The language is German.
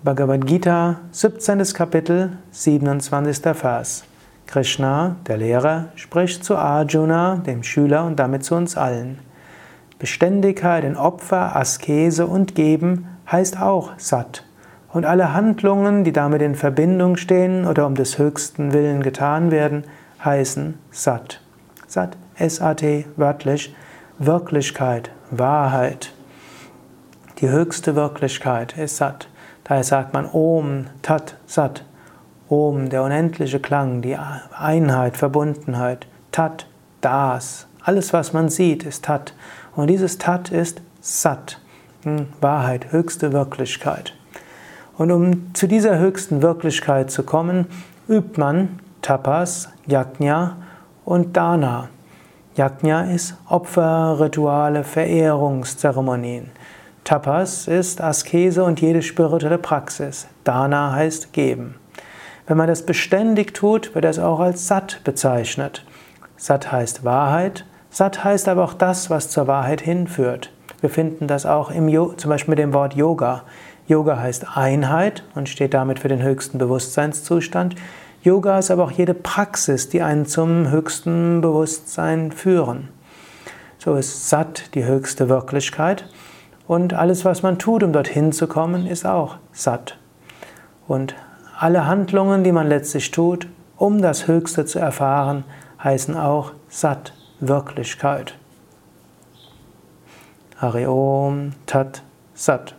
Bhagavad Gita, 17. Kapitel, 27. Vers. Krishna, der Lehrer, spricht zu Arjuna, dem Schüler und damit zu uns allen. Beständigkeit in Opfer, Askese und Geben heißt auch Sat. Und alle Handlungen, die damit in Verbindung stehen oder um des höchsten Willen getan werden, heißen Sat. Sat, S-A-T, wörtlich Wirklichkeit, Wahrheit. Die höchste Wirklichkeit ist Sat. Daher sagt man Om, Tat, Sat. Om, der unendliche Klang, die Einheit, Verbundenheit. Tat, das. Alles, was man sieht, ist Tat. Und dieses Tat ist Sat. Hm, Wahrheit, höchste Wirklichkeit. Und um zu dieser höchsten Wirklichkeit zu kommen, übt man Tapas, Yajna und Dana. Yajna ist Opfer, Rituale, Verehrungszeremonien. Tapas ist Askese und jede spirituelle Praxis. Dana heißt geben. Wenn man das beständig tut, wird das auch als Sat bezeichnet. Sat heißt Wahrheit. Sat heißt aber auch das, was zur Wahrheit hinführt. Wir finden das auch im zum Beispiel mit dem Wort Yoga. Yoga heißt Einheit und steht damit für den höchsten Bewusstseinszustand. Yoga ist aber auch jede Praxis, die einen zum höchsten Bewusstsein führen. So ist Sat die höchste Wirklichkeit. Und alles, was man tut, um dorthin zu kommen, ist auch satt. Und alle Handlungen, die man letztlich tut, um das Höchste zu erfahren, heißen auch satt, Wirklichkeit. Hari Om Tat Sat.